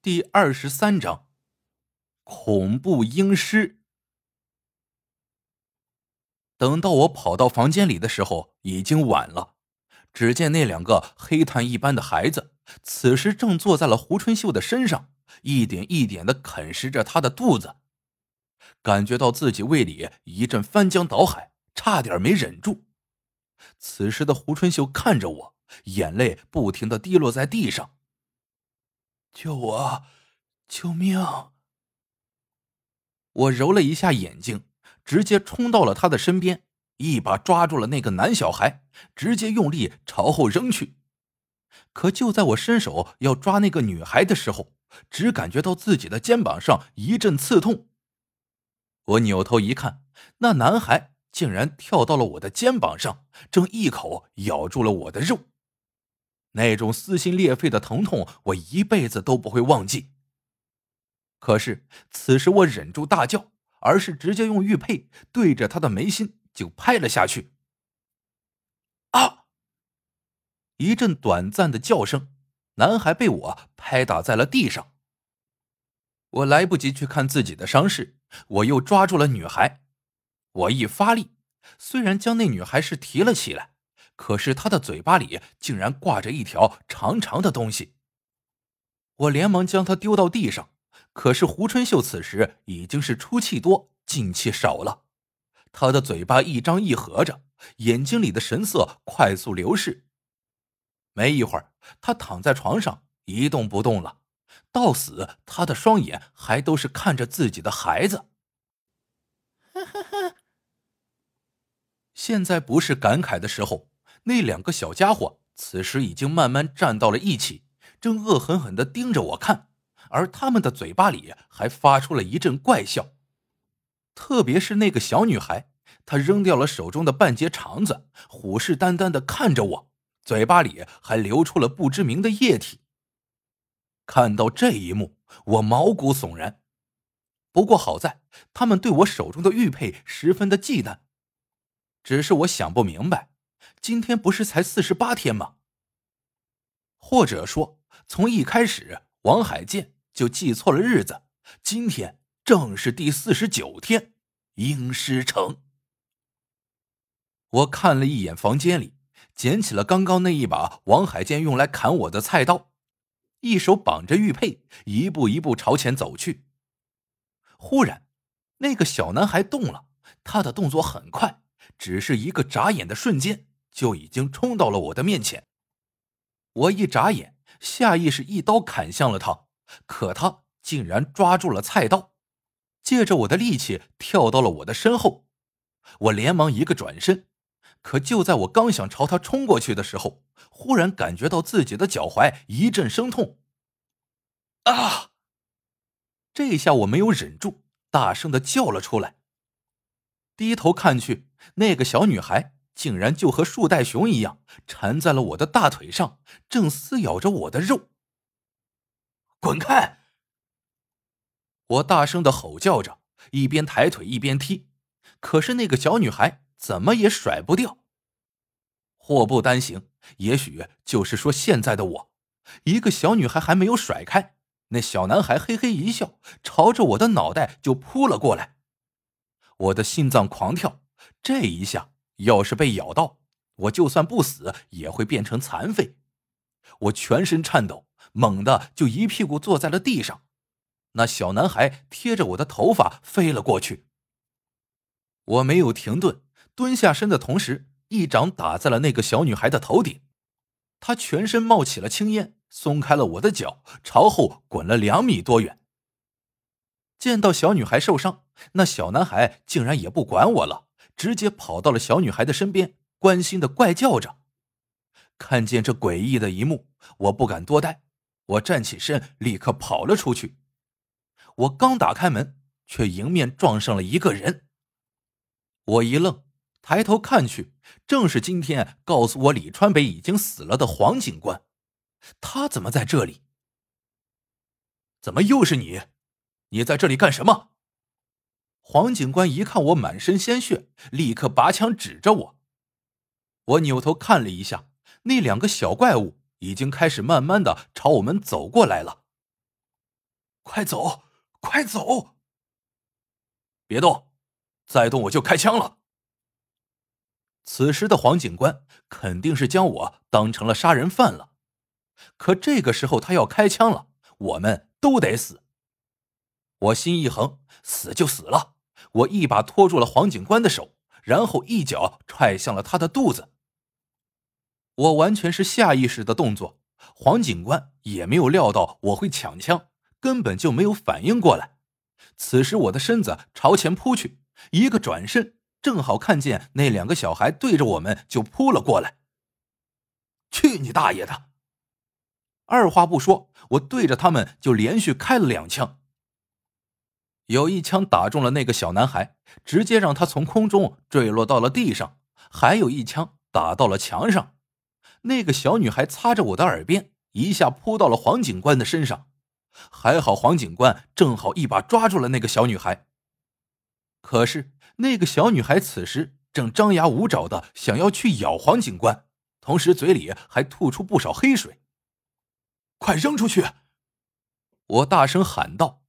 第二十三章，恐怖阴尸。等到我跑到房间里的时候，已经晚了。只见那两个黑炭一般的孩子，此时正坐在了胡春秀的身上，一点一点的啃食着他的肚子。感觉到自己胃里一阵翻江倒海，差点没忍住。此时的胡春秀看着我，眼泪不停的滴落在地上。救我！救命！我揉了一下眼睛，直接冲到了他的身边，一把抓住了那个男小孩，直接用力朝后扔去。可就在我伸手要抓那个女孩的时候，只感觉到自己的肩膀上一阵刺痛。我扭头一看，那男孩竟然跳到了我的肩膀上，正一口咬住了我的肉。那种撕心裂肺的疼痛，我一辈子都不会忘记。可是此时我忍住大叫，而是直接用玉佩对着他的眉心就拍了下去。啊！一阵短暂的叫声，男孩被我拍打在了地上。我来不及去看自己的伤势，我又抓住了女孩。我一发力，虽然将那女孩是提了起来。可是他的嘴巴里竟然挂着一条长长的东西，我连忙将他丢到地上。可是胡春秀此时已经是出气多进气少了，他的嘴巴一张一合着，眼睛里的神色快速流逝。没一会儿，他躺在床上一动不动了，到死他的双眼还都是看着自己的孩子。现在不是感慨的时候。那两个小家伙此时已经慢慢站到了一起，正恶狠狠的盯着我看，而他们的嘴巴里还发出了一阵怪笑。特别是那个小女孩，她扔掉了手中的半截肠子，虎视眈眈的看着我，嘴巴里还流出了不知名的液体。看到这一幕，我毛骨悚然。不过好在他们对我手中的玉佩十分的忌惮，只是我想不明白。今天不是才四十八天吗？或者说，从一开始王海建就记错了日子，今天正是第四十九天，阴尸城。我看了一眼房间里，捡起了刚刚那一把王海建用来砍我的菜刀，一手绑着玉佩，一步一步朝前走去。忽然，那个小男孩动了，他的动作很快，只是一个眨眼的瞬间。就已经冲到了我的面前，我一眨眼，下意识一刀砍向了他，可他竟然抓住了菜刀，借着我的力气跳到了我的身后。我连忙一个转身，可就在我刚想朝他冲过去的时候，忽然感觉到自己的脚踝一阵生痛。啊！这下我没有忍住，大声的叫了出来。低头看去，那个小女孩。竟然就和树袋熊一样缠在了我的大腿上，正撕咬着我的肉。滚开！我大声的吼叫着，一边抬腿一边踢，可是那个小女孩怎么也甩不掉。祸不单行，也许就是说现在的我，一个小女孩还没有甩开，那小男孩嘿嘿一笑，朝着我的脑袋就扑了过来。我的心脏狂跳，这一下。要是被咬到，我就算不死也会变成残废。我全身颤抖，猛地就一屁股坐在了地上。那小男孩贴着我的头发飞了过去。我没有停顿，蹲下身的同时，一掌打在了那个小女孩的头顶。她全身冒起了青烟，松开了我的脚，朝后滚了两米多远。见到小女孩受伤，那小男孩竟然也不管我了。直接跑到了小女孩的身边，关心的怪叫着。看见这诡异的一幕，我不敢多待，我站起身，立刻跑了出去。我刚打开门，却迎面撞上了一个人。我一愣，抬头看去，正是今天告诉我李川北已经死了的黄警官。他怎么在这里？怎么又是你？你在这里干什么？黄警官一看我满身鲜血，立刻拔枪指着我。我扭头看了一下，那两个小怪物已经开始慢慢的朝我们走过来了。快走，快走！别动，再动我就开枪了。此时的黄警官肯定是将我当成了杀人犯了，可这个时候他要开枪了，我们都得死。我心一横，死就死了。我一把拖住了黄警官的手，然后一脚踹向了他的肚子。我完全是下意识的动作，黄警官也没有料到我会抢枪，根本就没有反应过来。此时我的身子朝前扑去，一个转身。正好看见那两个小孩对着我们就扑了过来。去你大爷的！二话不说，我对着他们就连续开了两枪。有一枪打中了那个小男孩，直接让他从空中坠落到了地上；还有一枪打到了墙上，那个小女孩擦着我的耳边，一下扑到了黄警官的身上。还好黄警官正好一把抓住了那个小女孩。可是。那个小女孩此时正张牙舞爪的想要去咬黄警官，同时嘴里还吐出不少黑水。快扔出去！我大声喊道。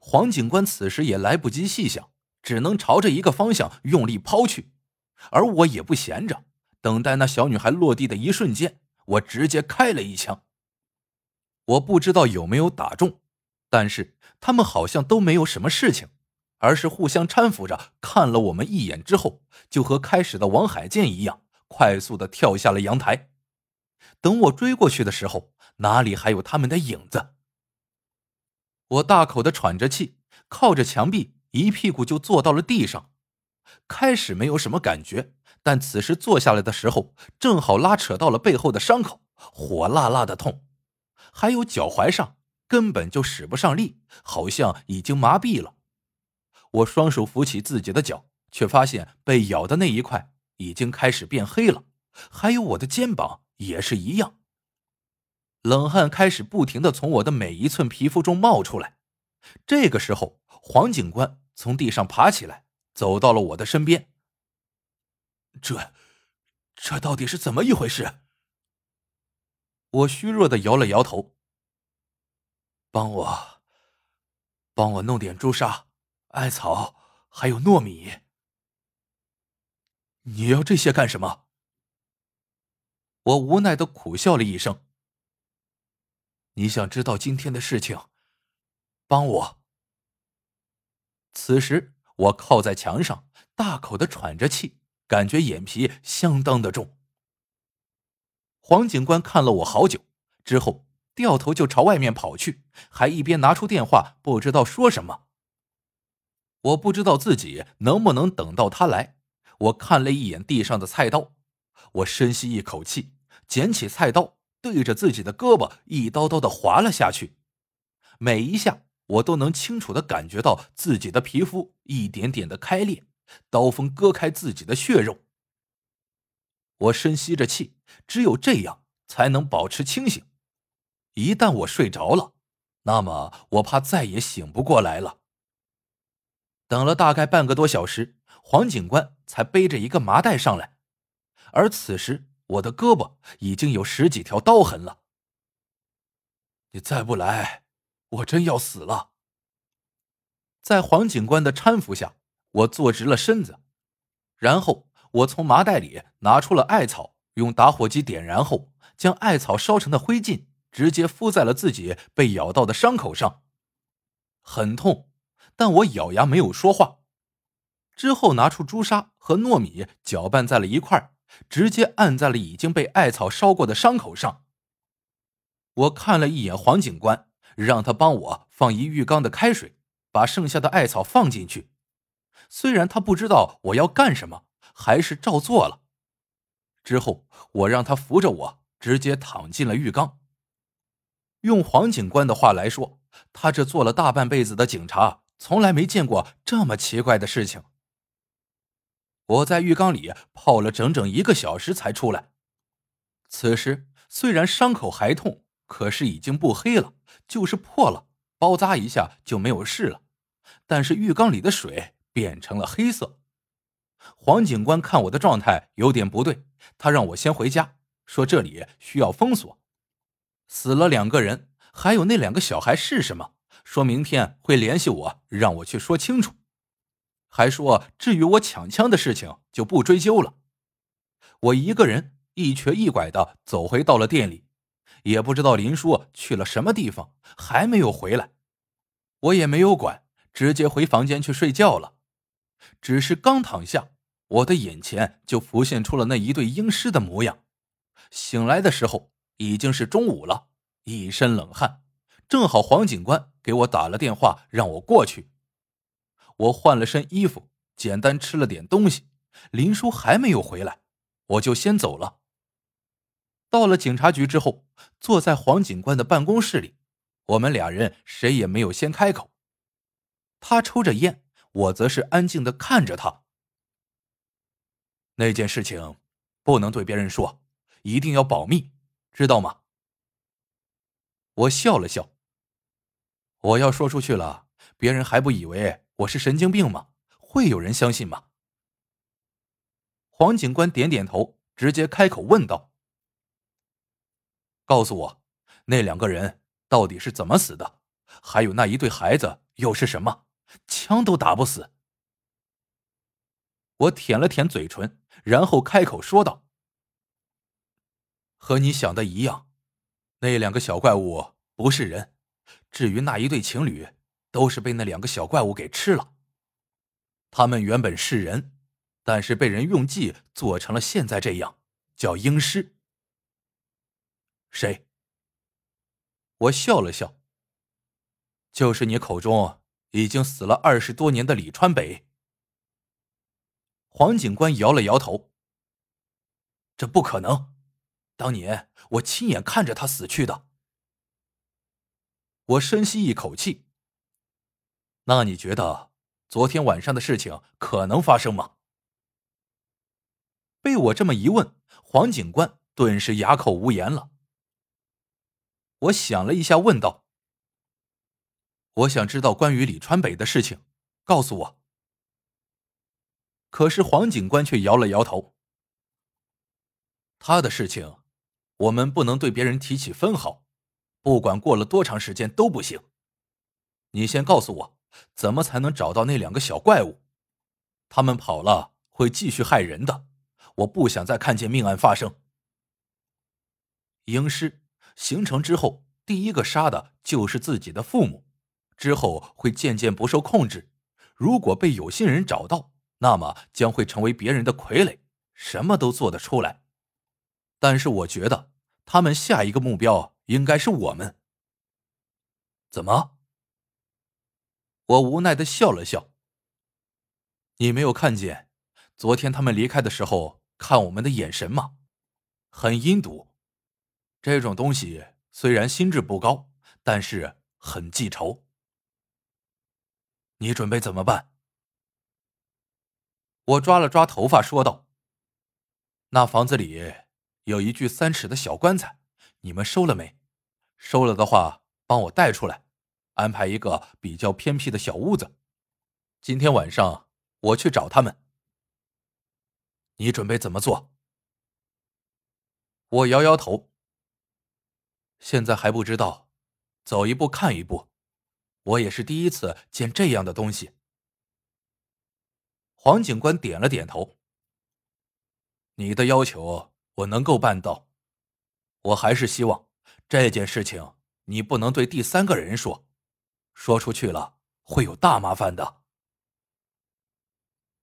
黄警官此时也来不及细想，只能朝着一个方向用力抛去。而我也不闲着，等待那小女孩落地的一瞬间，我直接开了一枪。我不知道有没有打中，但是他们好像都没有什么事情。而是互相搀扶着看了我们一眼之后，就和开始的王海剑一样，快速的跳下了阳台。等我追过去的时候，哪里还有他们的影子？我大口的喘着气，靠着墙壁，一屁股就坐到了地上。开始没有什么感觉，但此时坐下来的时候，正好拉扯到了背后的伤口，火辣辣的痛，还有脚踝上根本就使不上力，好像已经麻痹了。我双手扶起自己的脚，却发现被咬的那一块已经开始变黑了，还有我的肩膀也是一样。冷汗开始不停的从我的每一寸皮肤中冒出来。这个时候，黄警官从地上爬起来，走到了我的身边。这，这到底是怎么一回事？我虚弱的摇了摇头。帮我，帮我弄点朱砂。艾草还有糯米，你要这些干什么？我无奈的苦笑了一声。你想知道今天的事情？帮我。此时我靠在墙上，大口的喘着气，感觉眼皮相当的重。黄警官看了我好久之后，掉头就朝外面跑去，还一边拿出电话，不知道说什么。我不知道自己能不能等到他来。我看了一眼地上的菜刀，我深吸一口气，捡起菜刀，对着自己的胳膊一刀刀的划了下去。每一下，我都能清楚的感觉到自己的皮肤一点点的开裂，刀锋割开自己的血肉。我深吸着气，只有这样才能保持清醒。一旦我睡着了，那么我怕再也醒不过来了。等了大概半个多小时，黄警官才背着一个麻袋上来，而此时我的胳膊已经有十几条刀痕了。你再不来，我真要死了。在黄警官的搀扶下，我坐直了身子，然后我从麻袋里拿出了艾草，用打火机点燃后，将艾草烧成的灰烬直接敷在了自己被咬到的伤口上，很痛。但我咬牙没有说话，之后拿出朱砂和糯米搅拌在了一块直接按在了已经被艾草烧过的伤口上。我看了一眼黄警官，让他帮我放一浴缸的开水，把剩下的艾草放进去。虽然他不知道我要干什么，还是照做了。之后我让他扶着我，直接躺进了浴缸。用黄警官的话来说，他这做了大半辈子的警察。从来没见过这么奇怪的事情。我在浴缸里泡了整整一个小时才出来。此时虽然伤口还痛，可是已经不黑了，就是破了，包扎一下就没有事了。但是浴缸里的水变成了黑色。黄警官看我的状态有点不对，他让我先回家，说这里需要封锁。死了两个人，还有那两个小孩是什么？说明天会联系我，让我去说清楚。还说至于我抢枪的事情就不追究了。我一个人一瘸一拐的走回到了店里，也不知道林叔去了什么地方，还没有回来。我也没有管，直接回房间去睡觉了。只是刚躺下，我的眼前就浮现出了那一对婴尸的模样。醒来的时候已经是中午了，一身冷汗。正好黄警官给我打了电话，让我过去。我换了身衣服，简单吃了点东西。林叔还没有回来，我就先走了。到了警察局之后，坐在黄警官的办公室里，我们俩人谁也没有先开口。他抽着烟，我则是安静的看着他。那件事情不能对别人说，一定要保密，知道吗？我笑了笑。我要说出去了，别人还不以为我是神经病吗？会有人相信吗？黄警官点点头，直接开口问道：“告诉我，那两个人到底是怎么死的？还有那一对孩子又是什么？枪都打不死。”我舔了舔嘴唇，然后开口说道：“和你想的一样，那两个小怪物不是人。”至于那一对情侣，都是被那两个小怪物给吃了。他们原本是人，但是被人用计做成了现在这样，叫婴尸。谁？我笑了笑。就是你口中已经死了二十多年的李川北。黄警官摇了摇头。这不可能，当年我亲眼看着他死去的。我深吸一口气。那你觉得昨天晚上的事情可能发生吗？被我这么一问，黄警官顿时哑口无言了。我想了一下，问道：“我想知道关于李川北的事情，告诉我。”可是黄警官却摇了摇头：“他的事情，我们不能对别人提起分毫。”不管过了多长时间都不行。你先告诉我，怎么才能找到那两个小怪物？他们跑了会继续害人的，我不想再看见命案发生。婴尸形成之后，第一个杀的就是自己的父母，之后会渐渐不受控制。如果被有心人找到，那么将会成为别人的傀儡，什么都做得出来。但是我觉得他们下一个目标。应该是我们。怎么？我无奈的笑了笑。你没有看见昨天他们离开的时候看我们的眼神吗？很阴毒。这种东西虽然心智不高，但是很记仇。你准备怎么办？我抓了抓头发说道：“那房子里有一具三尺的小棺材。”你们收了没？收了的话，帮我带出来，安排一个比较偏僻的小屋子。今天晚上我去找他们。你准备怎么做？我摇摇头。现在还不知道，走一步看一步。我也是第一次见这样的东西。黄警官点了点头。你的要求我能够办到。我还是希望这件事情你不能对第三个人说，说出去了会有大麻烦的。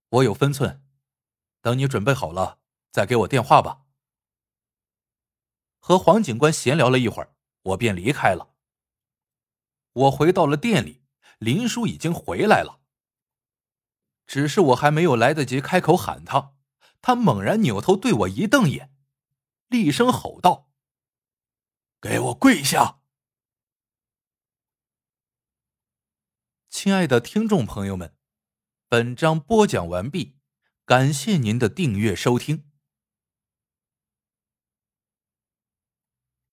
我有分寸，等你准备好了再给我电话吧。和黄警官闲聊了一会儿，我便离开了。我回到了店里，林叔已经回来了。只是我还没有来得及开口喊他，他猛然扭头对我一瞪眼，厉声吼道。给我跪下！亲爱的听众朋友们，本章播讲完毕，感谢您的订阅收听。